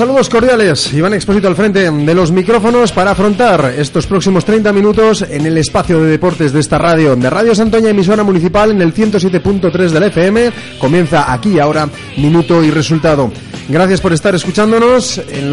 saludos cordiales. Iván Expósito al frente de los micrófonos para afrontar estos próximos 30 minutos en el espacio de deportes de esta radio, de Radio Santoña, emisora municipal en el 107.3 del FM. Comienza aquí ahora, minuto y resultado. Gracias por estar escuchándonos. En,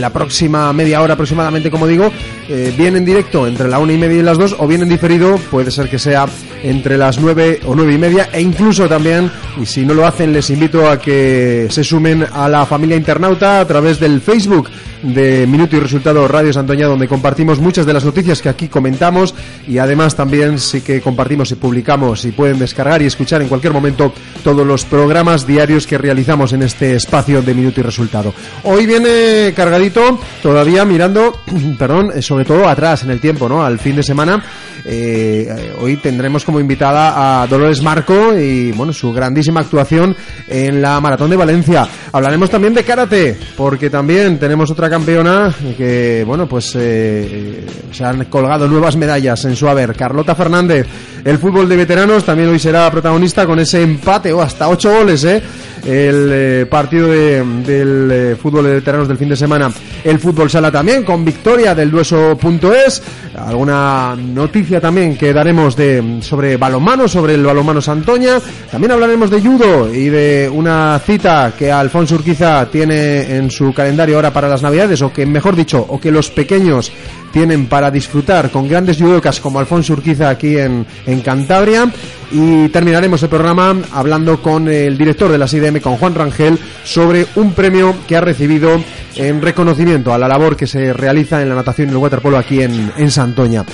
la próxima media hora aproximadamente, como digo, eh, en directo entre la una y media y las dos, o bien en diferido, puede ser que sea entre las nueve o nueve y media, e incluso también, y si no lo hacen, les invito a que se sumen a la familia internauta a través del Facebook de Minuto y Resultado Radio Santoña, donde compartimos muchas de las noticias que aquí comentamos y además también sí que compartimos y publicamos y pueden descargar y escuchar en cualquier momento todos los programas diarios que realizamos en este espacio de Minuto y Resultado. Hoy viene cargadito, todavía mirando, perdón, eh, sobre todo atrás en el tiempo, ¿no? Al fin de semana. Eh, hoy tendremos como invitada a Dolores Marco y bueno, su grandísima actuación en la Maratón de Valencia. Hablaremos también de karate, porque también tenemos otra campeona que, bueno, pues eh, se han colgado nuevas medallas en su haber. Carlota Fernández, el fútbol de veteranos también hoy será protagonista con ese empate o hasta ocho goles, ¿eh? El eh, partido del eh, fútbol de veteranos del fin de semana. El fútbol sala también con victoria del dueso.es. Alguna noticia también que daremos de sobre balonmano, sobre el balonmano Santoña. También hablaremos de judo y de una cita que Alfonso Urquiza tiene en su calendario ahora para las Navidades, o que mejor dicho, o que los pequeños tienen para disfrutar con grandes judocas como Alfonso Urquiza aquí en, en Cantabria. Y terminaremos el programa hablando con el director de la IDM, con Juan Rangel, sobre un premio que ha recibido en reconocimiento a la labor que se realiza en la natación y el waterpolo aquí en, en Santoña.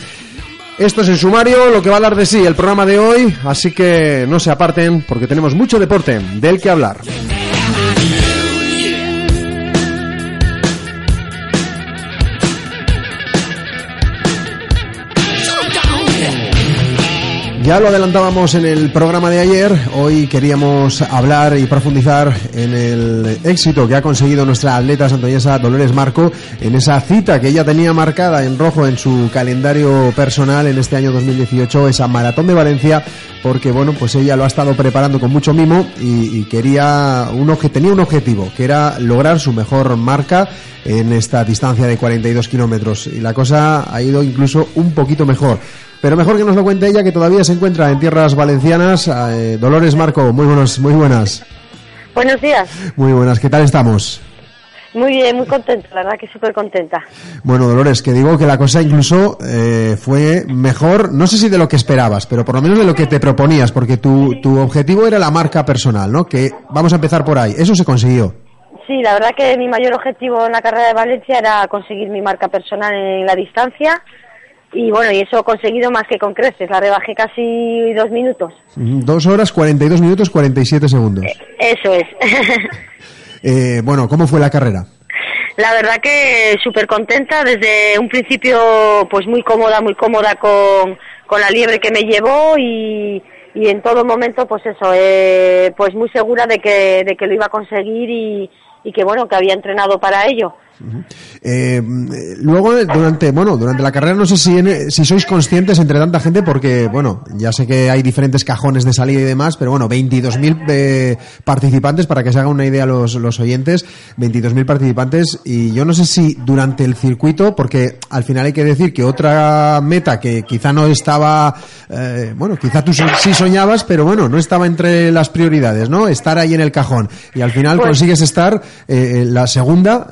Esto es el sumario, lo que va a dar de sí el programa de hoy, así que no se aparten porque tenemos mucho deporte del que hablar. Ya lo adelantábamos en el programa de ayer, hoy queríamos hablar y profundizar en el éxito que ha conseguido nuestra atleta santoñesa Dolores Marco en esa cita que ella tenía marcada en rojo en su calendario personal en este año 2018, esa maratón de Valencia, porque bueno, pues ella lo ha estado preparando con mucho mimo y, quería un tenía un objetivo, que era lograr su mejor marca en esta distancia de 42 kilómetros y la cosa ha ido incluso un poquito mejor. Pero mejor que nos lo cuente ella, que todavía se encuentra en tierras valencianas. Eh, Dolores Marco, muy buenos, muy buenas. Buenos días. Muy buenas, ¿qué tal estamos? Muy bien, muy contenta, la verdad que súper contenta. Bueno, Dolores, que digo que la cosa incluso eh, fue mejor, no sé si de lo que esperabas, pero por lo menos de lo que te proponías, porque tu, tu objetivo era la marca personal, ¿no? Que vamos a empezar por ahí, eso se consiguió. Sí, la verdad que mi mayor objetivo en la carrera de Valencia era conseguir mi marca personal en la distancia y bueno, y eso he conseguido más que con creces, la rebajé casi dos minutos. Dos horas, cuarenta y dos minutos, cuarenta y siete segundos. Eh, eso es. eh, bueno, ¿cómo fue la carrera? La verdad que súper contenta, desde un principio pues muy cómoda, muy cómoda con, con la liebre que me llevó y, y en todo momento pues eso, eh, pues muy segura de que, de que lo iba a conseguir y, y que bueno, que había entrenado para ello. Eh, luego, durante, bueno, durante la carrera no sé si, si sois conscientes entre tanta gente, porque, bueno, ya sé que hay diferentes cajones de salida y demás, pero bueno, 22.000 eh, participantes, para que se hagan una idea los, los oyentes, 22.000 participantes, y yo no sé si durante el circuito, porque al final hay que decir que otra meta que quizá no estaba, eh, bueno, quizá tú sí soñabas, pero bueno, no estaba entre las prioridades, ¿no? Estar ahí en el cajón, y al final pues consigues estar la segunda,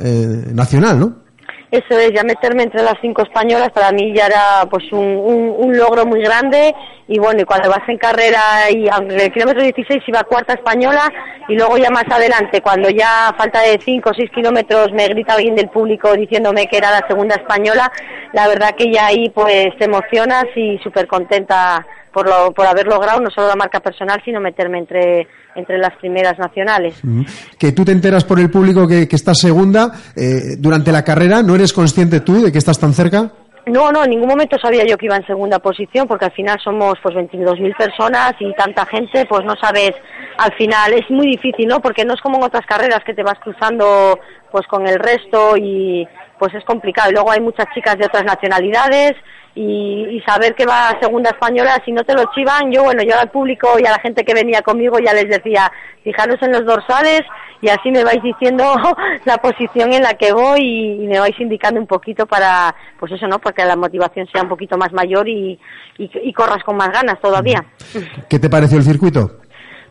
nacional, ¿no? Eso es, ya meterme entre las cinco españolas para mí ya era pues un, un, logro muy grande y bueno, y cuando vas en carrera y en el kilómetro 16 iba cuarta española y luego ya más adelante, cuando ya falta de cinco o seis kilómetros me grita alguien del público diciéndome que era la segunda española, la verdad que ya ahí pues te emocionas y súper contenta por, lo, por haber logrado no solo la marca personal, sino meterme entre, entre las primeras nacionales. Que tú te enteras por el público que, que estás segunda eh, durante la carrera, ¿no eres consciente tú de que estás tan cerca? No, no, en ningún momento sabía yo que iba en segunda posición, porque al final somos pues 22.000 personas y tanta gente, pues no sabes, al final es muy difícil, ¿no? Porque no es como en otras carreras que te vas cruzando pues con el resto y pues es complicado. Y luego hay muchas chicas de otras nacionalidades, y, saber que va a segunda española, si no te lo chivan, yo bueno, yo al público y a la gente que venía conmigo ya les decía, fijaros en los dorsales y así me vais diciendo la posición en la que voy y, me vais indicando un poquito para, pues eso, ¿no? Porque la motivación sea un poquito más mayor y, y, corras con más ganas todavía. ¿Qué te pareció el circuito?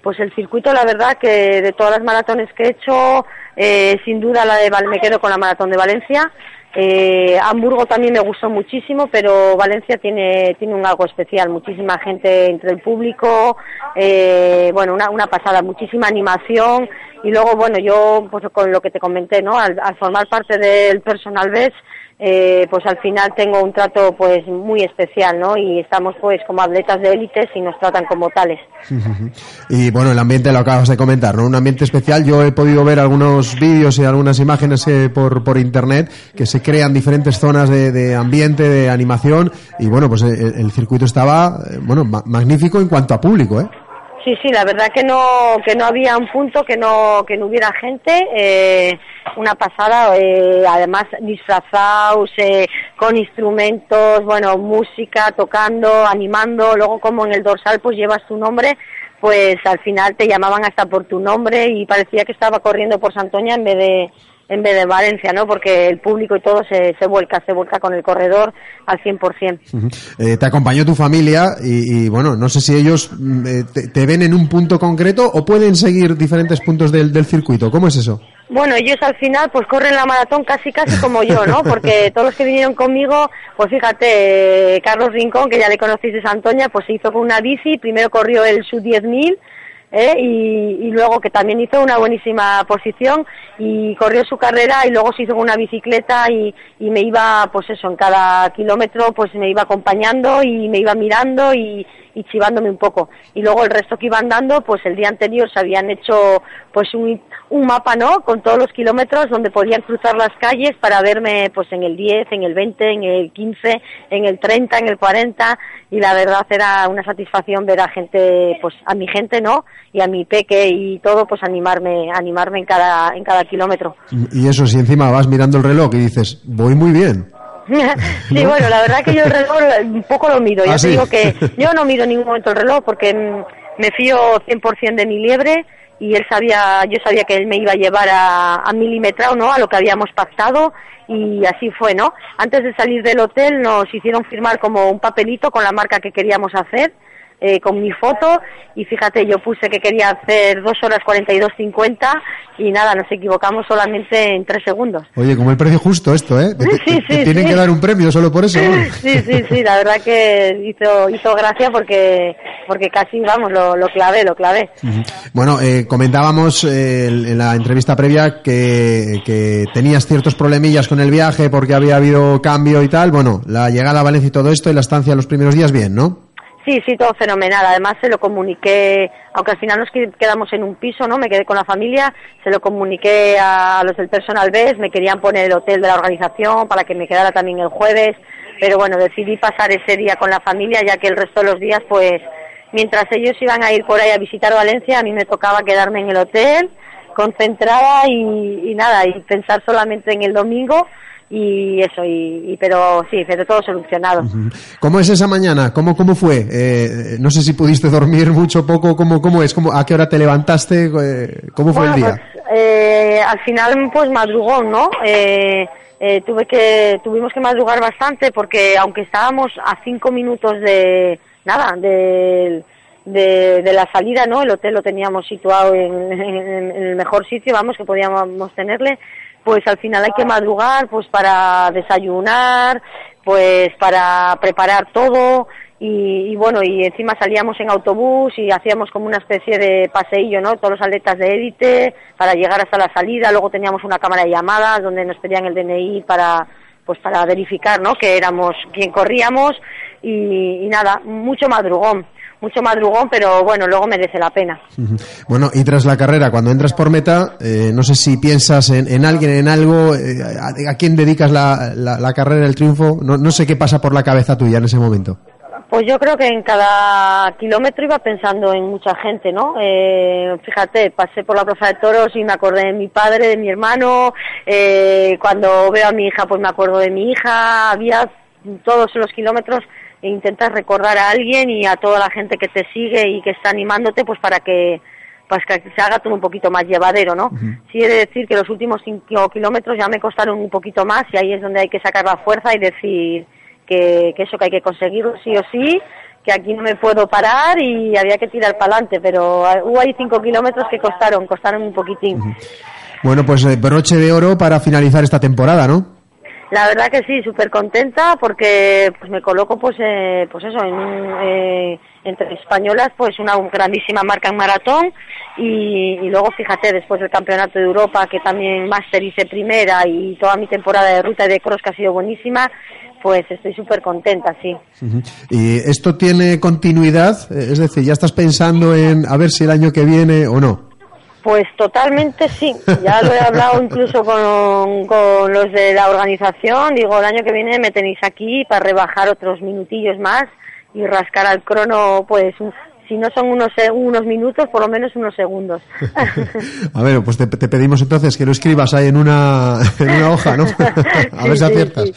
Pues el circuito, la verdad que de todas las maratones que he hecho, eh, sin duda la de me quedo con la maratón de Valencia. Eh, Hamburgo también me gustó muchísimo, pero Valencia tiene, tiene un algo especial, muchísima gente entre el público, eh, bueno, una, una pasada, muchísima animación y luego, bueno, yo pues con lo que te comenté, ¿no? Al, formar parte del personal BES, eh, pues al final tengo un trato pues muy especial, ¿no? Y estamos pues como atletas de élites y nos tratan como tales. y bueno, el ambiente lo acabas de comentar, ¿no? Un ambiente especial. Yo he podido ver algunos vídeos y algunas imágenes eh, por, por internet que se crean diferentes zonas de, ambiente, de animación y bueno, pues el, eh, el circuito estaba, bueno, magnífico en cuanto a público, ¿eh? Sí, sí, la verdad que no que no había un punto que no que no hubiera gente, eh, una pasada, eh, además disfrazados eh, con instrumentos, bueno, música, tocando, animando, luego como en el dorsal pues llevas tu nombre, pues al final te llamaban hasta por tu nombre y parecía que estaba corriendo por Santoña en vez de en vez de Valencia, ¿no? Porque el público y todo se, se vuelca, se vuelca con el corredor al 100%. eh, te acompañó tu familia y, bueno, no sé si ellos mm, eh, te, ven en un punto concreto o pueden seguir diferentes puntos del, del circuito. ¿Cómo es eso? Bueno, ellos al final pues corren la maratón casi casi como yo, ¿no? Porque todos los que vinieron conmigo, pues fíjate, Carlos Rincón, que ya le conocéis de Santoña, pues se hizo con una bici, primero corrió el sub 10.000 ¿eh? y, luego que también hizo una buenísima posición y corrió su carrera y luego se hizo una bicicleta y, me iba, pues eso, en cada kilómetro pues me iba acompañando y me iba mirando y, chivándome un poco. Y luego el resto que iban dando, pues el día anterior se habían hecho pues un, un mapa, ¿no? Con todos los kilómetros donde podían cruzar las calles para verme pues en el 10, en el 20, en el 15, en el 30, en el 40 y la verdad era una satisfacción ver a gente, pues a mi gente, ¿no? Y a mi peque y todo, pues animarme, animarme en cada, en cada kilómetro. Y eso, si encima vas mirando el reloj y dices, voy muy bien. sí, bueno, la verdad que yo el reloj un poco lo mido. Ya ¿Ah, te digo que yo no mido en ningún momento el reloj porque mm, me fío 100% de mi liebre y él sabía, yo sabía que él me iba a llevar a, a milimetrado, ¿no? A lo que habíamos pactado y así fue, ¿no? Antes de salir del hotel nos hicieron firmar como un papelito con la marca que queríamos hacer eh, con mi foto y fíjate, yo puse que quería hacer dos horas 42.50 y nada, nos equivocamos solamente en tres segundos. Oye, como el precio justo esto, ¿eh? sí, sí, tienen que dar un premio solo por eso. Sí, sí, sí, la verdad que hizo, hizo gracia porque, porque casi, vamos, lo, lo clavé, lo clavé. Bueno, eh, comentábamos eh, en la entrevista previa que, que tenías ciertos problemillas con el viaje porque había habido cambio y tal. Bueno, la llegada a Valencia y todo esto y la estancia los primeros días bien, ¿no? Sí, sí, todo fenomenal. Además se lo comuniqué, aunque al final nos quedamos en un piso, ¿no? Me quedé con la familia, se lo comuniqué a los del personal BES, me querían poner el hotel de la organización para que me quedara también el jueves, pero bueno, decidí pasar ese día con la familia ya que el resto de los días, pues, mientras ellos iban a ir por ahí a visitar Valencia, a mí me tocaba quedarme en el hotel, concentrada y, y nada, y pensar solamente en el domingo y eso, y, pero sí, pero todo solucionado. ¿Cómo es esa mañana? ¿Cómo, cómo fue? Eh, no sé si pudiste dormir mucho, poco, ¿cómo, cómo es? ¿Cómo, ¿A qué hora te levantaste? Eh, ¿Cómo fue el día? Pues, eh, al final, pues madrugón, ¿no? Eh, tuve que, tuvimos que madrugar bastante porque aunque estábamos a cinco minutos de, nada, de, de, la salida, ¿no? El hotel lo teníamos situado en, en, el mejor sitio, vamos, que podíamos tenerle pues al final hay que madrugar pues para desayunar, pues para preparar todo y, bueno, y encima salíamos en autobús y hacíamos como una especie de paseillo, ¿no? Todos los atletas de élite para llegar hasta la salida, luego teníamos una cámara de llamadas donde nos pedían el DNI para pues para verificar, ¿no? Que éramos quien corríamos y nada, mucho madrugón mucho madrugón, pero bueno, luego merece la pena. Bueno, y tras la carrera, cuando entras por meta, eh, no sé si piensas en, alguien, en algo, eh, a, quién dedicas la, la, carrera, el triunfo, no, no, sé qué pasa por la cabeza tuya en ese momento. Pues yo creo que en cada kilómetro iba pensando en mucha gente, ¿no? Eh, fíjate, pasé por la Plaza de Toros y me acordé de mi padre, de mi hermano, cuando veo a mi hija, pues me acuerdo de mi hija, había todos los kilómetros e intentas recordar a alguien y a toda la gente que te sigue y que está animándote pues para que pues que se haga todo un poquito más llevadero, ¿no? Sí he de decir que los últimos cinco kilómetros ya me costaron un poquito más y ahí es donde hay que sacar la fuerza y decir que, que eso que hay que conseguirlo sí o sí, que aquí no me puedo parar y había que tirar para adelante, pero hubo ahí cinco kilómetros que costaron, costaron un poquitín. Bueno, pues eh, broche de oro para finalizar esta temporada, ¿no? La verdad que sí, súper contenta porque pues me coloco pues eh, pues eso en, eh, entre españolas pues una grandísima marca en maratón y, y, luego fíjate después del campeonato de Europa que también máster hice primera y toda mi temporada de ruta y de cross que ha sido buenísima pues estoy súper contenta, sí. ¿Y esto tiene continuidad? Es decir, ¿ya estás pensando en a ver si el año que viene o no? Pues totalmente sí. Ya lo he hablado incluso con, con los de la organización. Digo, el año que viene me tenéis aquí para rebajar otros minutillos más y rascar al crono pues si no son unos, unos minutos, por lo menos unos segundos. a ver, pues te, pedimos entonces que lo escribas ahí en una, en una hoja, ¿no? a ver si aciertas.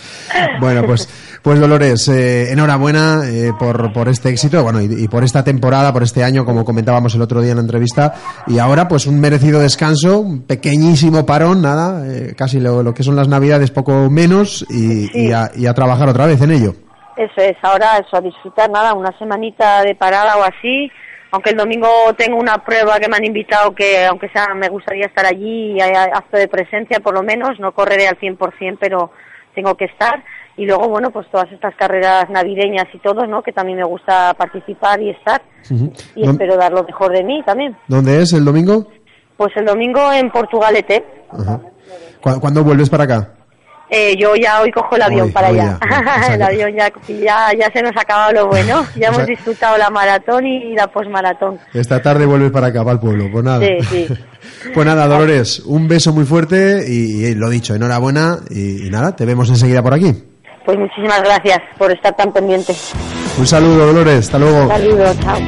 Bueno, pues, pues Dolores, eh, enhorabuena eh, por, por este éxito, bueno, y, por esta temporada, por este año, como comentábamos el otro día en la entrevista, y ahora pues un merecido descanso, un pequeñísimo parón, nada, eh, casi lo, lo, que son las navidades, poco menos, y, y, a, y a trabajar otra vez en ello. Eso es, ahora eso, a disfrutar nada, una semanita de parada o así, aunque el domingo tengo una prueba que me han invitado que aunque sea me gustaría estar allí y acto de presencia por lo menos, no correré al 100% pero tengo que estar y luego bueno pues todas estas carreras navideñas y todo, ¿no? Que también me gusta participar y estar y espero dar lo mejor de mí también. ¿Dónde es el domingo? Pues el domingo en Portugalete. ¿Cuándo vuelves para acá? Eh, yo ya hoy cojo el avión para allá. el avión ya, ya, ya se nos ha acabado lo bueno. Ya hemos disfrutado la maratón y la posmaratón. Esta tarde vuelves para acá, para el pueblo. Pues nada. Sí, sí. pues nada, Dolores, un beso muy fuerte y, lo dicho, enhorabuena y, y, nada, te vemos enseguida por aquí. Pues muchísimas gracias por estar tan pendiente. Un saludo, Dolores. Hasta luego. Un saludo, chao.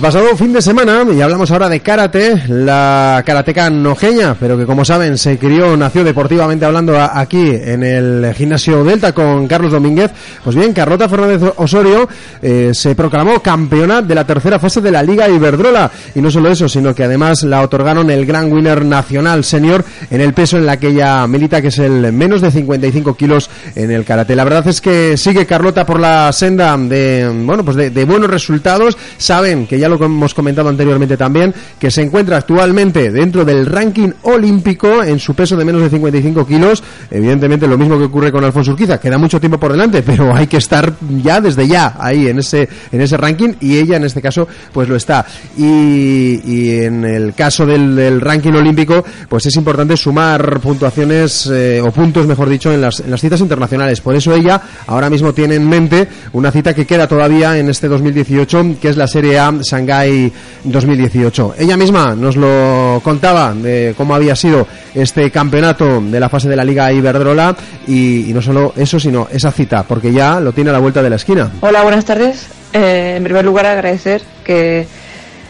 El pasado fin de semana, y hablamos ahora de karate, la karateca nojeña, pero que como saben se crió, nació deportivamente hablando aquí en el gimnasio Delta con Carlos Domínguez, pues bien, Carlota Fernández Osorio eh, se proclamó campeona de la tercera fase de la Liga Iberdrola, y no solo eso, sino que además la otorgaron el Gran Winner Nacional Senior en el peso en la que ella milita, que es el menos de 55 kilos en el karate. La verdad es que sigue Carlota por la senda de, bueno, pues de, de buenos resultados, saben que ya lo hemos comentado anteriormente también, que se encuentra actualmente dentro del ranking olímpico en su peso de menos de 55 kilos. Evidentemente lo mismo que ocurre con Alfonso Urquiza, queda mucho tiempo por delante, pero hay que estar ya desde ya ahí en ese, en ese ranking y ella en este caso pues lo está. Y, en el caso del, ranking olímpico pues es importante sumar puntuaciones eh, o puntos mejor dicho en las, en las citas internacionales. Por eso ella ahora mismo tiene en mente una cita que queda todavía en este 2018 que es la Serie A Shanghai 2018. Ella misma nos lo contaba de cómo había sido este campeonato de la fase de la Liga Iberdrola y, no solo eso, sino esa cita, porque ya lo tiene a la vuelta de la esquina. Hola, buenas tardes. Eh, en primer lugar, agradecer que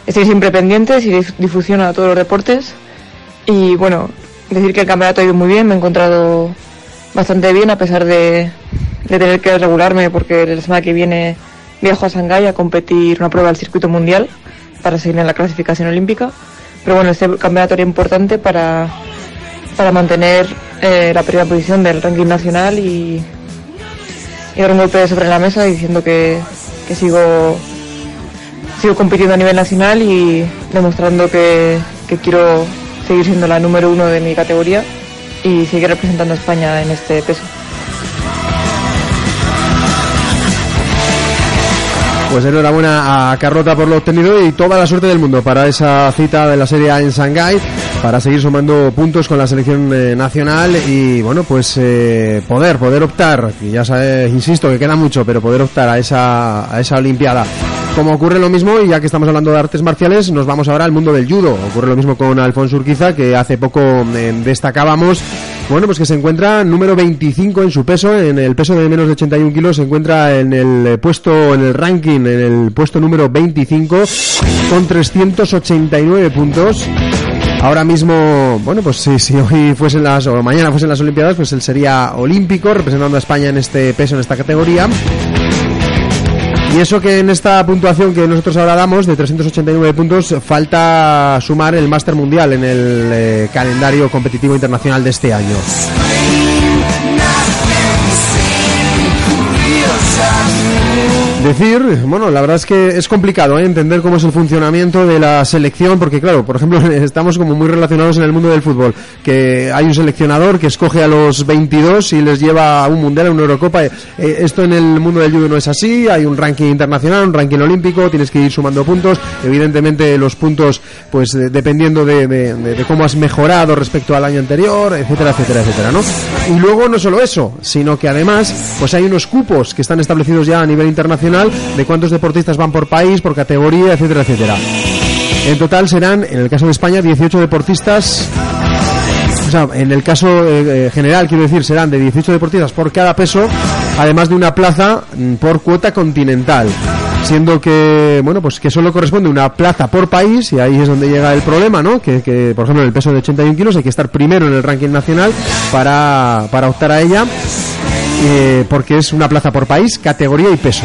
estéis siempre pendientes y difusión a todos los reportes. Y bueno, decir que el campeonato ha ido muy bien, me he encontrado bastante bien a pesar de, de tener que regularme porque la semana que viene viajo a Shanghái a competir una prueba del circuito mundial para seguir en la clasificación olímpica. Pero bueno, este campeonato era importante para, para mantener eh, la primera posición del ranking nacional y, y dar un golpe sobre la mesa diciendo que, que sigo, sigo compitiendo a nivel nacional y demostrando que, que quiero seguir siendo la número uno de mi categoría y seguir representando a España en este peso. Pues enhorabuena a Carlota por lo obtenido y toda la suerte del mundo para esa cita de la Serie A en Shanghái, para seguir sumando puntos con la selección eh, nacional y bueno, pues eh, poder, poder optar, y ya sabes, insisto que queda mucho, pero poder optar a esa, a esa Olimpiada. Como ocurre lo mismo, y ya que estamos hablando de artes marciales, nos vamos ahora al mundo del judo. Ocurre lo mismo con Alfonso Urquiza, que hace poco eh, destacábamos, bueno, pues que se encuentra número 25 en su peso, en el peso de menos de 81 kilos, se encuentra en el puesto, en el ranking, en el puesto número 25, con 389 puntos. Ahora mismo, bueno, pues si, si hoy fuesen las, o mañana fuesen las Olimpiadas, pues él sería olímpico, representando a España en este peso, en esta categoría. Y eso que en esta puntuación que nosotros ahora damos de 389 puntos falta sumar el Máster Mundial en el eh, calendario competitivo internacional de este año. Decir, bueno, la verdad es que es complicado ¿eh? entender cómo es el funcionamiento de la selección, porque claro, por ejemplo, estamos como muy relacionados en el mundo del fútbol, que hay un seleccionador que escoge a los 22 y les lleva a un mundial, a una Eurocopa. Eh, esto en el mundo del judo no es así, hay un ranking internacional, un ranking olímpico, tienes que ir sumando puntos, evidentemente los puntos, pues dependiendo de, de cómo has mejorado respecto al año anterior, etcétera, etcétera, etcétera, ¿no? Y luego no solo eso, sino que además, pues hay unos cupos que están establecidos ya a nivel internacional de cuántos deportistas van por país, por categoría, etcétera, etcétera. En total serán, en el caso de España, 18 deportistas. O sea, en el caso eh, eh, general, quiero decir, serán de 18 deportistas por cada peso, además de una plaza mm, por cuota continental. Siendo que, bueno, pues que solo corresponde una plaza por país, y ahí es donde llega el problema, ¿no? Que, por ejemplo, en el peso de 81 kilos hay que estar primero en el ranking nacional para, para optar a ella. Eh, porque es una plaza por país, categoría y peso.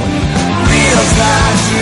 mais.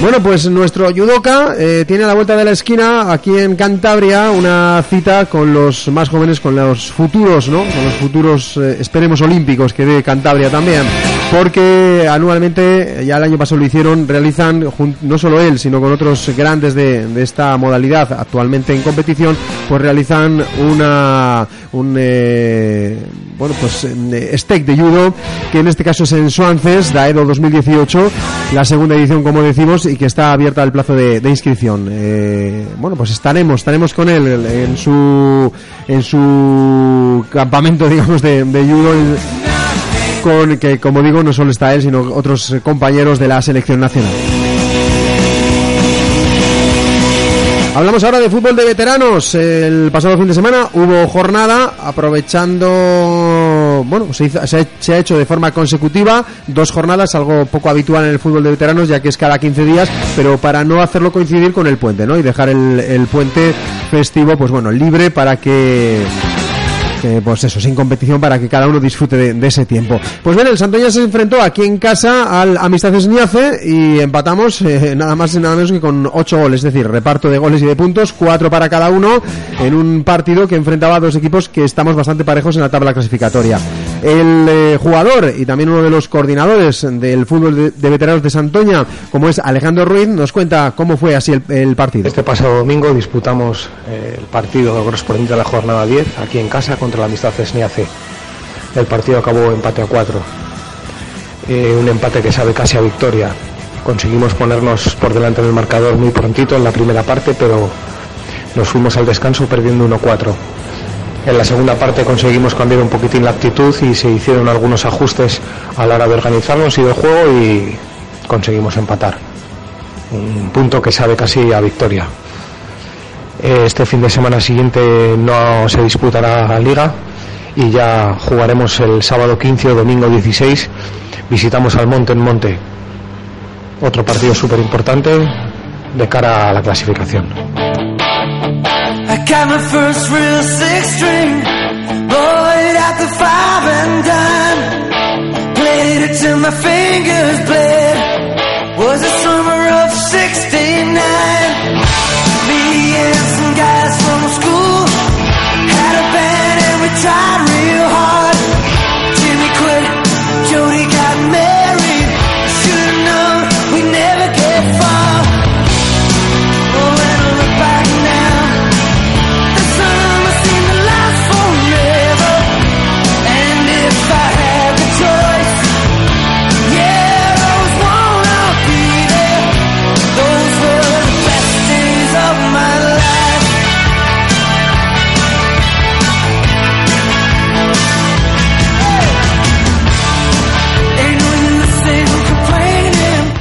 Bueno, pues nuestro judoka eh, tiene a la vuelta de la esquina aquí en Cantabria una cita con los más jóvenes, con los futuros, ¿no? Con los futuros, eh, esperemos, olímpicos que de Cantabria también. Porque anualmente, ya el año pasado lo hicieron, realizan, no solo él, sino con otros grandes de, de esta modalidad actualmente en competición, pues realizan una, un, eh, bueno, pues eh, steak de judo, que en este caso es en Suances, Daedo 2018, la segunda edición, como decimos, y que está abierta el plazo de, inscripción. Eh, bueno, pues estaremos, estaremos con él en su, en su campamento, digamos, de, de judo. Con que, como digo, no solo está él, sino otros compañeros de la selección nacional. Hablamos ahora de fútbol de veteranos. El pasado fin de semana hubo jornada aprovechando, bueno, se, ha, hecho de forma consecutiva dos jornadas, algo poco habitual en el fútbol de veteranos, ya que es cada 15 días, pero para no hacerlo coincidir con el puente, ¿no? Y dejar el, el puente festivo, pues bueno, libre para que pues eso, sin competición para que cada uno disfrute de, ese tiempo. Pues bien, el Santoña se enfrentó aquí en casa al Amistad Esniace y empatamos eh, nada más y nada menos que con ocho goles, es decir, reparto de goles y de puntos, cuatro para cada uno en un partido que enfrentaba a dos equipos que estamos bastante parejos en la tabla clasificatoria. El eh, jugador y también uno de los coordinadores del fútbol de, veteranos de Santoña, como es Alejandro Ruiz, nos cuenta cómo fue así el, partido. Este pasado domingo disputamos eh, el partido correspondiente a la jornada 10 aquí en casa contra la Amistad C. El partido acabó empate a 4. Eh, un empate que sabe casi a victoria. Conseguimos ponernos por delante del marcador muy prontito en la primera parte, pero nos fuimos al descanso perdiendo 1-4 en la segunda parte conseguimos cambiar un poquitín la actitud y se hicieron algunos ajustes a la hora de organizarnos y de juego y conseguimos empatar. Un punto que sabe casi a victoria. Este fin de semana siguiente no se disputará la liga y ya jugaremos el sábado 15 o domingo 16. Visitamos al Monte en Monte. Otro partido súper importante de cara a la clasificación. Got my first real six string, bought at the five and dime. Played it till my fingers bled. Was the summer of '69.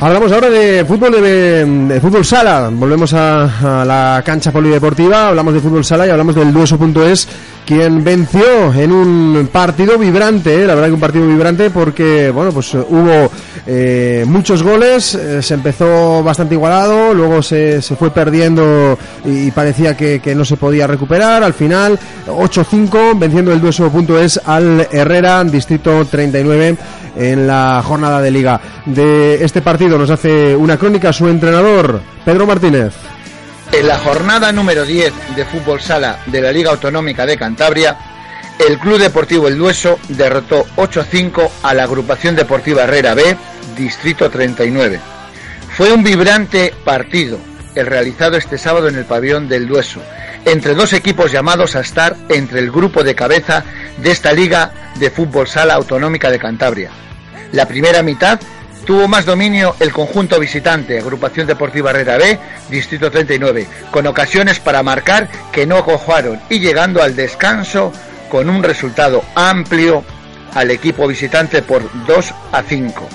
Hablamos ahora de fútbol de, fútbol sala. Volvemos a, la cancha polideportiva. Hablamos de fútbol sala y hablamos del Dueso.es, quien venció en un partido vibrante. ¿eh? La verdad que un partido vibrante porque bueno pues hubo eh, muchos goles. Eh, se empezó bastante igualado, luego se, fue perdiendo y parecía que, no se podía recuperar. Al final 8-5 venciendo el Dueso.es al Herrera, distrito 39 en la jornada de liga. De este partido nos hace una crónica su entrenador, Pedro Martínez. En la jornada número 10 de fútbol sala de la Liga Autonómica de Cantabria, el Club Deportivo El Dueso derrotó 8-5 a la agrupación deportiva Herrera B, Distrito 39. Fue un vibrante partido, el realizado este sábado en el pabellón del Dueso, entre dos equipos llamados a estar entre el grupo de cabeza de esta Liga de Fútbol Sala Autonómica de Cantabria. La primera mitad tuvo más dominio el conjunto visitante, Agrupación Deportiva Herrera B, Distrito 39, con ocasiones para marcar que no cojaron y llegando al descanso con un resultado amplio al equipo visitante por 2 a 5.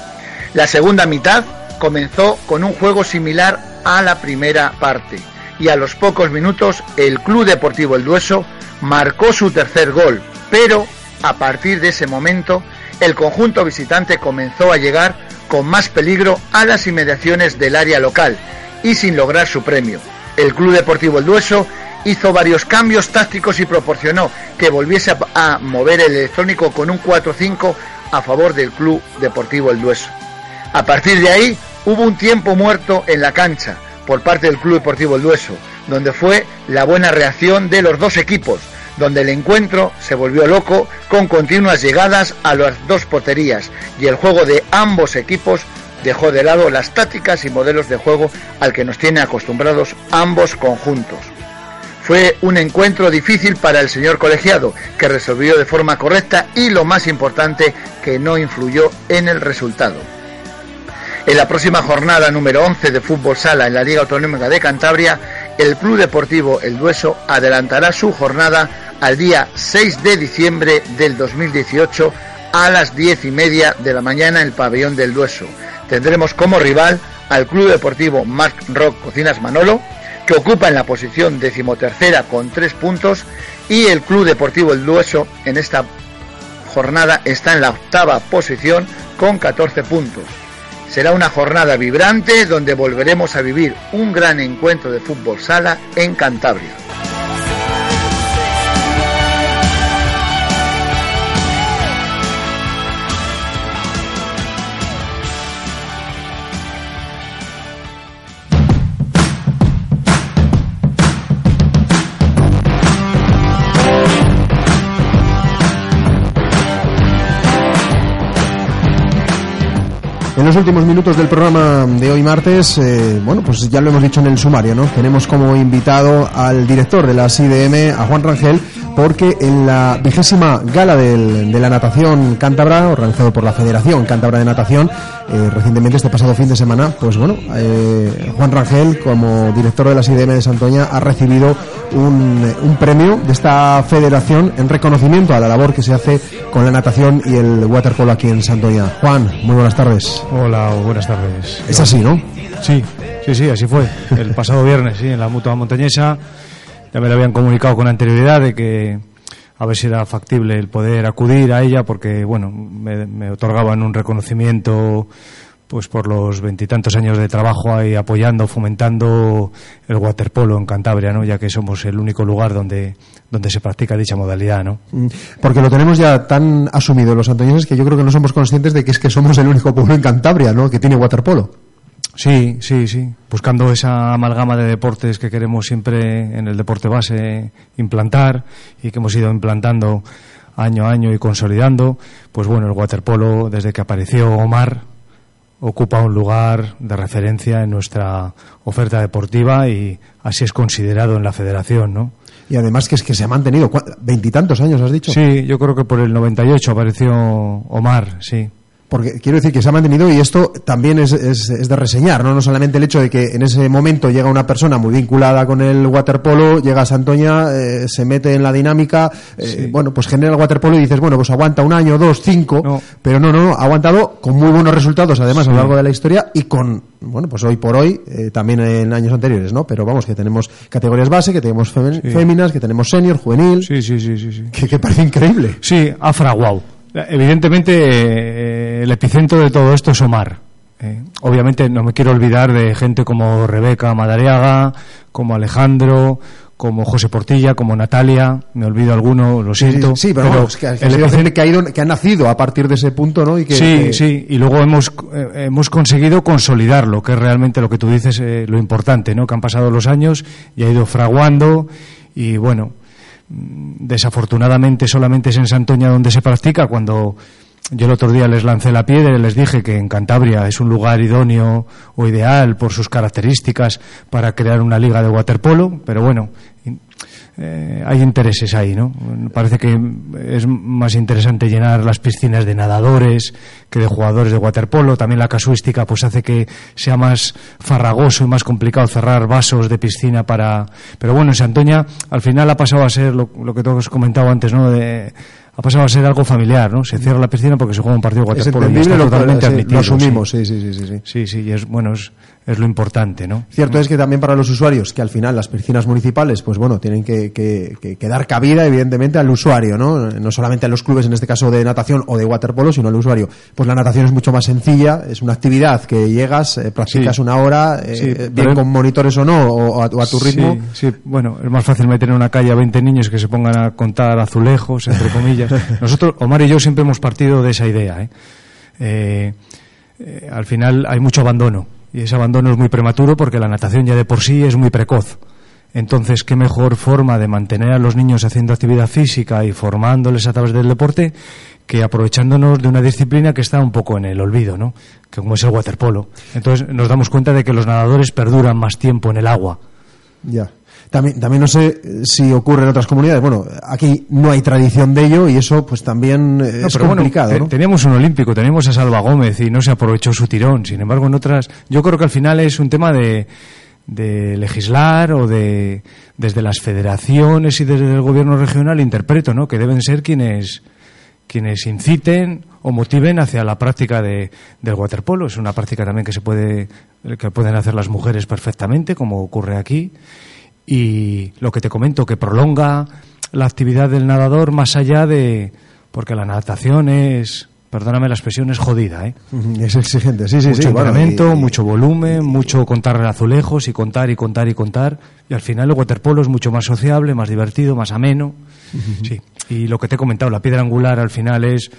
La segunda mitad comenzó con un juego similar a la primera parte y a los pocos minutos el Club Deportivo El Dueso marcó su tercer gol, pero a partir de ese momento el conjunto visitante comenzó a llegar con más peligro a las inmediaciones del área local y sin lograr su premio. El Club Deportivo El Dueso hizo varios cambios tácticos y proporcionó que volviese a, mover el electrónico con un 4-5 a favor del Club Deportivo El Dueso. A partir de ahí hubo un tiempo muerto en la cancha por parte del Club Deportivo El Dueso, donde fue la buena reacción de los dos equipos, donde el encuentro se volvió loco con continuas llegadas a las dos porterías y el juego de ambos equipos dejó de lado las tácticas y modelos de juego al que nos tienen acostumbrados ambos conjuntos. Fue un encuentro difícil para el señor colegiado, que resolvió de forma correcta y lo más importante, que no influyó en el resultado. En la próxima jornada número 11 de fútbol sala en la Liga Autonómica de Cantabria, el Club Deportivo El Dueso adelantará su jornada al día 6 de diciembre del 2018 a las 10 y media de la mañana en el pabellón del Dueso. Tendremos como rival al Club Deportivo Mark Rock Cocinas Manolo, que ocupa en la posición decimotercera con tres puntos, y el Club Deportivo El Dueso en esta jornada está en la octava posición con 14 puntos. Será una jornada vibrante donde volveremos a vivir un gran encuentro de fútbol sala en Cantabria. En los últimos minutos del programa de hoy martes, eh, bueno, pues ya lo hemos dicho en el sumario, ¿no? Tenemos como invitado al director de la CIDM, a Juan Rangel, porque en la vigésima gala de la natación cántabra, organizado por la Federación Cántabra de Natación, eh, recientemente este pasado fin de semana, pues bueno, eh, Juan Rangel, como director de la CIDM de Santoña, ha recibido un, un, premio de esta federación en reconocimiento a la labor que se hace con la natación y el waterpolo aquí en Santoña. Juan, muy buenas tardes. Hola, buenas tardes. Es así, ¿no? Sí, sí, sí, así fue. El pasado viernes, sí, en la Mutua Montañesa ya me lo habían comunicado con anterioridad de que a ver si era factible el poder acudir a ella porque, bueno, me, otorgaban un reconocimiento pues por los veintitantos años de trabajo ahí apoyando, fomentando el waterpolo en Cantabria, ¿no? Ya que somos el único lugar donde, donde se practica dicha modalidad, ¿no? Mm, porque lo tenemos ya tan asumido los antoñeses que yo creo que no somos conscientes de que es que somos el único pueblo en Cantabria, ¿no? Que tiene waterpolo. Sí, sí, sí. Buscando esa amalgama de deportes que queremos siempre en el deporte base implantar y que hemos ido implantando año a año y consolidando, pues bueno, el waterpolo, desde que apareció Omar, ocupa un lugar de referencia en nuestra oferta deportiva y así es considerado en la federación, ¿no? Y además que es que se ha mantenido veintitantos años, has dicho. Sí, yo creo que por el 98 apareció Omar, sí porque quiero decir que se ha mantenido y esto también es, es, es, de reseñar, ¿no? No solamente el hecho de que en ese momento llega una persona muy vinculada con el waterpolo, llega a Santoña, eh, se mete en la dinámica, eh, sí. bueno, pues genera el waterpolo y dices, bueno, pues aguanta un año, dos, cinco, no. pero no, no, no, ha aguantado con muy buenos resultados además sí. a lo largo de la historia y con, bueno, pues hoy por hoy, eh, también en años anteriores, ¿no? Pero vamos, que tenemos categorías base, que tenemos sí. féminas, que tenemos senior, juvenil. Sí, sí, sí, sí. sí. Que, que parece increíble. Sí, ha fraguado. Evidentemente, eh, el epicentro de todo esto es Omar. Eh, obviamente no me quiero olvidar de gente como Rebeca Madariaga, como Alejandro, como José Portilla, como Natalia, me olvido alguno, lo siento. Sí, sí pero, pero vamos, que, que, el epicentro... que, ha ido, que ha nacido a partir de ese punto, ¿no? Y que, sí, sí, y luego hemos, eh, hemos conseguido consolidarlo, que es realmente lo que tú dices, lo importante, ¿no? Que han pasado los años y ha ido fraguando y bueno, desafortunadamente solamente es en Santoña donde se practica cuando yo el otro día les lancé la piedra y les dije que en Cantabria es un lugar idóneo o ideal por sus características para crear una liga de waterpolo, pero bueno, eh, hay intereses ahí, ¿no? Parece que es más interesante llenar las piscinas de nadadores que de jugadores de waterpolo. También la casuística pues hace que sea más farragoso y más complicado cerrar vasos de piscina para... Pero bueno, en Santoña al final ha pasado a ser lo, lo que todos comentado antes, ¿no? De, ha pasado a ser algo familiar, ¿no? Se cierra la piscina porque se juega un partido de waterpolo y está totalmente sí, admitido. Lo asumimos, sí, sí, sí, sí. Sí, sí, sí y es, bueno, es, es lo importante, ¿no? Cierto es que también para los usuarios, que al final las piscinas municipales, pues bueno, tienen que, que, que, que, dar cabida, evidentemente, al usuario, ¿no? No solamente a los clubes, en este caso de natación o de waterpolo, sino al usuario. Pues la natación es mucho más sencilla, es una actividad que llegas, eh, practicas sí. una hora, eh, sí, bien pero... con monitores o no, o a, o a tu ritmo. Sí, sí, bueno, es más fácil meter en una calle a 20 niños que se pongan a contar azulejos, entre comillas. Nosotros, Omar y yo siempre hemos partido de esa idea, ¿eh? Eh, eh, al final hay mucho abandono y ese abandono es muy prematuro porque la natación ya de por sí es muy precoz. Entonces, ¿qué mejor forma de mantener a los niños haciendo actividad física y formándoles a través del deporte que aprovechándonos de una disciplina que está un poco en el olvido, ¿no? Que como es el waterpolo. Entonces, nos damos cuenta de que los nadadores perduran más tiempo en el agua. Ya. También, también no sé si ocurre en otras comunidades. Bueno, aquí no hay tradición de ello y eso pues también es no, complicado. Bueno, ¿no? Teníamos un olímpico, teníamos a Salva Gómez y no se aprovechó su tirón. Sin embargo, en otras, yo creo que al final es un tema de, de legislar o de desde las federaciones y desde el gobierno regional interpreto, ¿no? Que deben ser quienes quienes inciten o motiven hacia la práctica de, del waterpolo. Es una práctica también que se puede que pueden hacer las mujeres perfectamente, como ocurre aquí y lo que te comento, que prolonga la actividad del nadador más allá de... porque la natación es, perdóname la expresión, es jodida, ¿eh? Es exigente, sí, sí, mucho sí. bueno, y, mucho volumen, y, mucho contar azulejos y contar y contar y contar. Y al final el waterpolo es mucho más sociable, más divertido, más ameno. Uh -huh. Sí. Y lo que te he comentado, la piedra angular al final es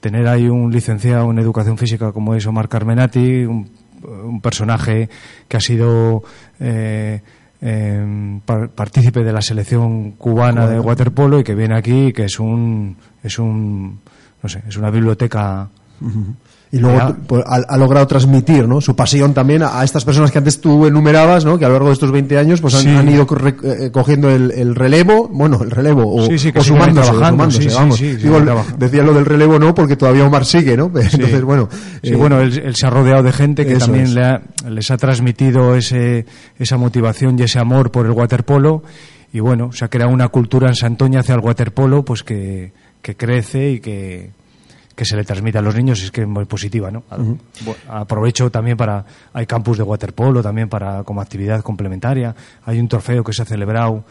tener ahí un licenciado en educación física como es Omar Carmenati, un, un personaje que ha sido... Eh, eh, partícipe de la selección cubana de waterpolo y que viene aquí que es un es un no sé es una biblioteca uh -huh. Y luego pues, ha, ha, logrado transmitir ¿no? su pasión también a, a, estas personas que antes tú enumerabas ¿no? que a lo largo de estos 20 años pues han, sí. han ido eh, cogiendo el, el, relevo bueno el relevo o, sí, sí, o sumándose, sumándose vamos Digo, decía lo del relevo no porque todavía Omar sigue ¿no? entonces bueno sí, eh, bueno él, él, se ha rodeado de gente que también le ha, les ha transmitido ese, esa motivación y ese amor por el waterpolo y bueno se ha creado una cultura en Santoña hacia el waterpolo pues que, que crece y que que se le transmite a los niños es que es muy positiva, ¿no? Uh -huh. Aprovecho también para hay campus de waterpolo también para como actividad complementaria. Hay un trofeo que se ha celebrado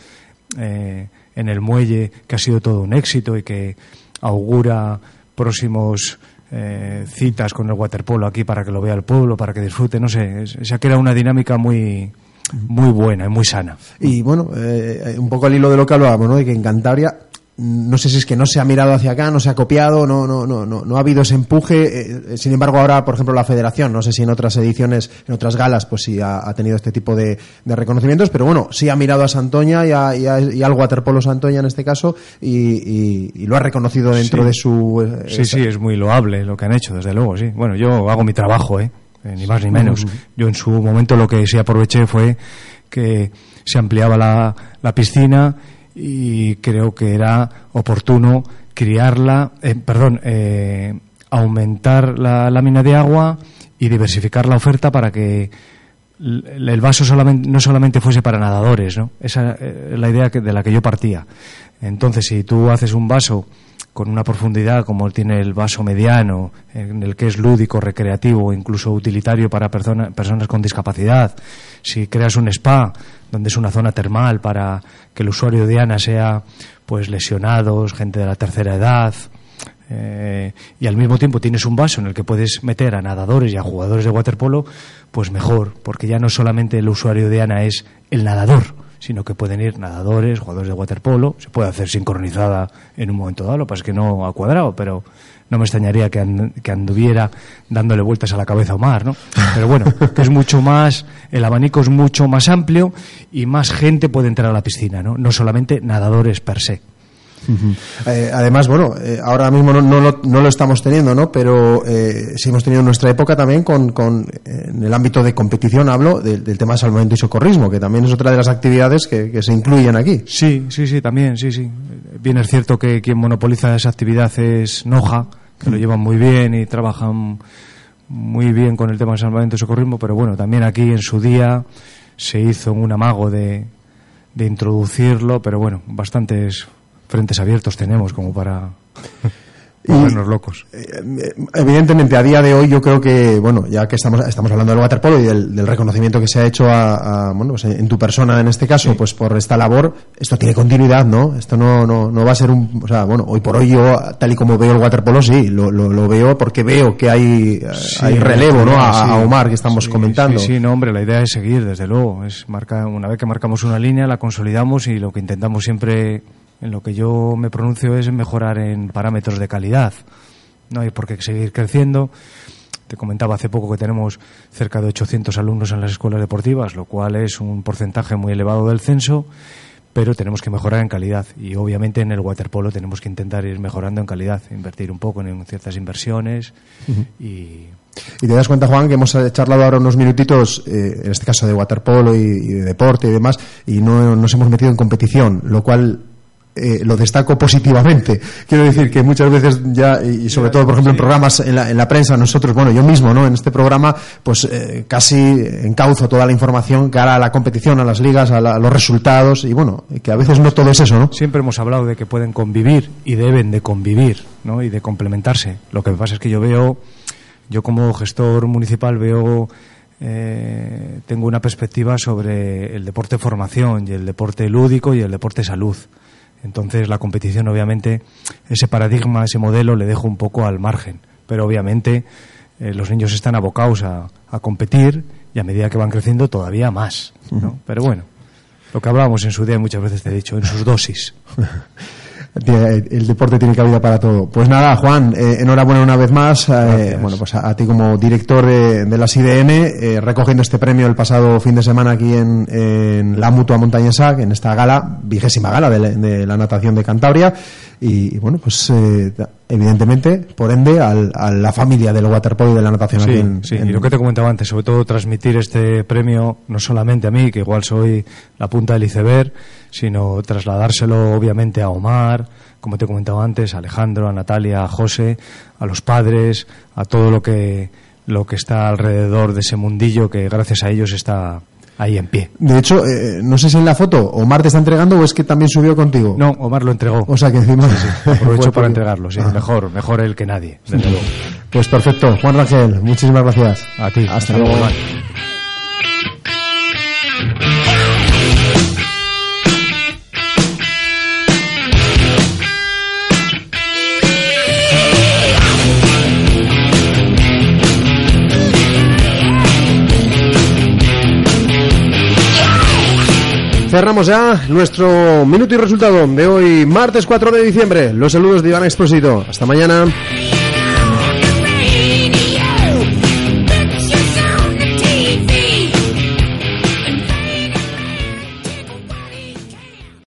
eh, en el muelle que ha sido todo un éxito y que augura próximos eh, citas con el waterpolo aquí para que lo vea el pueblo, para que disfrute, no sé, se ha creado una dinámica muy muy buena y muy sana. Y bueno, eh, un poco al hilo de lo que hablábamos, ¿no? De que en Cantabria no sé si es que no se ha mirado hacia acá, no se ha copiado, no, no, no, no, no ha habido ese empuje. Eh, sin embargo, ahora, por ejemplo, la Federación, no sé si en otras ediciones, en otras galas, pues sí ha, ha tenido este tipo de, de, reconocimientos, pero bueno, sí ha mirado a Santoña y, a, y, a, y al Waterpolo Santoña en este caso y, lo ha reconocido dentro sí. de su. Eh, sí, esa... sí, es muy loable lo que han hecho, desde luego, sí. Bueno, yo hago mi trabajo, ¿eh? eh ni más ni menos. Yo en su momento lo que sí aproveché fue que se ampliaba la, la piscina y creo que era oportuno criarla, eh, perdón, eh, aumentar la lámina de agua y diversificar la oferta para que el vaso solamente, no solamente fuese para nadadores, ¿no? Esa es la idea que, de la que yo partía. Entonces, si tú haces un vaso con una profundidad como tiene el vaso mediano, en el que es lúdico, recreativo, incluso utilitario para personas con discapacidad, si creas un spa donde es una zona termal para que el usuario de ANA sea pues lesionados, gente de la tercera edad, eh, y al mismo tiempo tienes un vaso en el que puedes meter a nadadores y a jugadores de waterpolo, pues mejor, porque ya no solamente el usuario de ANA es el nadador, sino que pueden ir nadadores, jugadores de waterpolo, se puede hacer sincronizada en un momento dado, lo que pasa es que no ha cuadrado, pero no me extrañaría que, anduviera dándole vueltas a la cabeza a Omar, ¿no? Pero bueno, que es mucho más, el abanico es mucho más amplio y más gente puede entrar a la piscina, ¿no? No solamente nadadores per se. Eh, además, bueno, eh, ahora mismo no, no, lo, no, lo, estamos teniendo, ¿no? Pero eh, sí hemos tenido en nuestra época también con, con en el ámbito de competición, hablo del, tema de salvamento y socorrismo, que también es otra de las actividades que, se incluyen aquí. Sí, sí, sí, también, sí, sí. Bien es cierto que quien monopoliza esa actividad es Noja, que lo llevan muy bien y trabajan muy bien con el tema de salvamento y socorrismo, pero bueno, también aquí en su día se hizo un amago de, de introducirlo, pero bueno, bastantes frentes abiertos tenemos como para ponernos locos. Eh, evidentemente, a día de hoy yo creo que, bueno, ya que estamos, estamos hablando del waterpolo y del, reconocimiento que se ha hecho a, bueno, pues en tu persona en este caso, pues por esta labor, esto tiene continuidad, ¿no? Esto no, no, no va a ser un, o sea, bueno, hoy por hoy yo, tal y como veo el waterpolo, sí, lo, lo, veo porque veo que hay, hay relevo, ¿no? A, Omar que estamos comentando. Sí, sí, no, hombre, la idea es seguir, desde luego. Es marcar, una vez que marcamos una línea, la consolidamos y lo que intentamos siempre en lo que yo me pronuncio es mejorar en parámetros de calidad. No hay por qué seguir creciendo. Te comentaba hace poco que tenemos cerca de 800 alumnos en las escuelas deportivas, lo cual es un porcentaje muy elevado del censo, pero tenemos que mejorar en calidad. Y obviamente en el waterpolo tenemos que intentar ir mejorando en calidad, invertir un poco en ciertas inversiones y y te das cuenta, Juan, que hemos charlado ahora unos minutitos, eh, en este caso de waterpolo y, y, de deporte y demás, y no nos hemos metido en competición, lo cual eh, lo destaco positivamente. Quiero decir que muchas veces ya, y sobre todo, por ejemplo, en programas en la, en la prensa, nosotros, bueno, yo mismo, ¿no? En este programa, pues eh, casi encauzo toda la información cara a la competición, a las ligas, a, los resultados, y bueno, que a veces no todo es eso, ¿no? Siempre hemos hablado de que pueden convivir y deben de convivir, ¿no? Y de complementarse. Lo que pasa es que yo veo, yo como gestor municipal veo eh, tengo una perspectiva sobre el deporte formación y el deporte lúdico y el deporte salud. Entonces la competición, obviamente, ese paradigma, ese modelo le dejo un poco al margen. Pero obviamente eh, los niños están abocados a, competir y a medida que van creciendo todavía más. Pero bueno, lo que hablábamos en su día muchas veces te he dicho, en sus dosis. el deporte tiene cabida para todo. Pues nada, Juan, eh, enhorabuena una vez más. Eh, bueno, pues a, ti como director de, de las eh, recogiendo este premio el pasado fin de semana aquí en, en la Mutua Montañesa, en esta gala, vigésima gala de, la natación de Cantabria. Y, bueno, pues evidentemente, por ende, al, a la familia del waterpolo y de la natación sí, aquí en, Sí, y lo que te comentaba antes, sobre todo transmitir este premio no solamente a mí, que igual soy la punta del iceberg, sino trasladárselo obviamente a Omar, como te he comentado antes, a Alejandro, a Natalia, a José, a los padres, a todo lo que lo que está alrededor de ese mundillo que gracias a ellos está ahí en pie. De hecho, eh, no sé si en la foto Omar te está entregando o es que también subió contigo. No, Omar lo entregó. O sea que encima... aprovecho para entregarlo, sí. Mejor, mejor él que nadie, desde luego. Pues perfecto. Juan Rangel, muchísimas gracias. A ti. Hasta, luego, Omar. Cerramos ya nuestro minuto y resultado de hoy, martes 4 de diciembre. Los saludos de Iván Exposito. Hasta mañana.